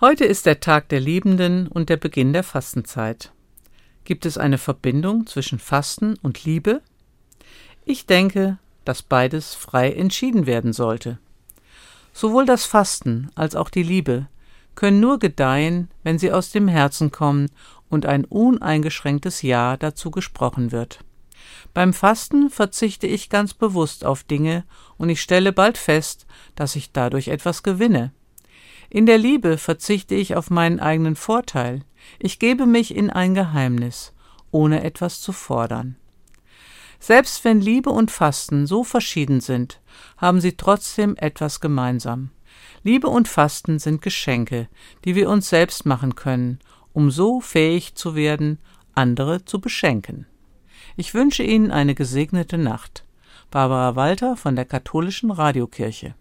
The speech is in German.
Heute ist der Tag der Liebenden und der Beginn der Fastenzeit. Gibt es eine Verbindung zwischen Fasten und Liebe? Ich denke, dass beides frei entschieden werden sollte. Sowohl das Fasten als auch die Liebe können nur gedeihen, wenn sie aus dem Herzen kommen und ein uneingeschränktes Ja dazu gesprochen wird. Beim Fasten verzichte ich ganz bewusst auf Dinge und ich stelle bald fest, dass ich dadurch etwas gewinne. In der Liebe verzichte ich auf meinen eigenen Vorteil, ich gebe mich in ein Geheimnis, ohne etwas zu fordern. Selbst wenn Liebe und Fasten so verschieden sind, haben sie trotzdem etwas gemeinsam. Liebe und Fasten sind Geschenke, die wir uns selbst machen können, um so fähig zu werden, andere zu beschenken. Ich wünsche Ihnen eine gesegnete Nacht. Barbara Walter von der Katholischen Radiokirche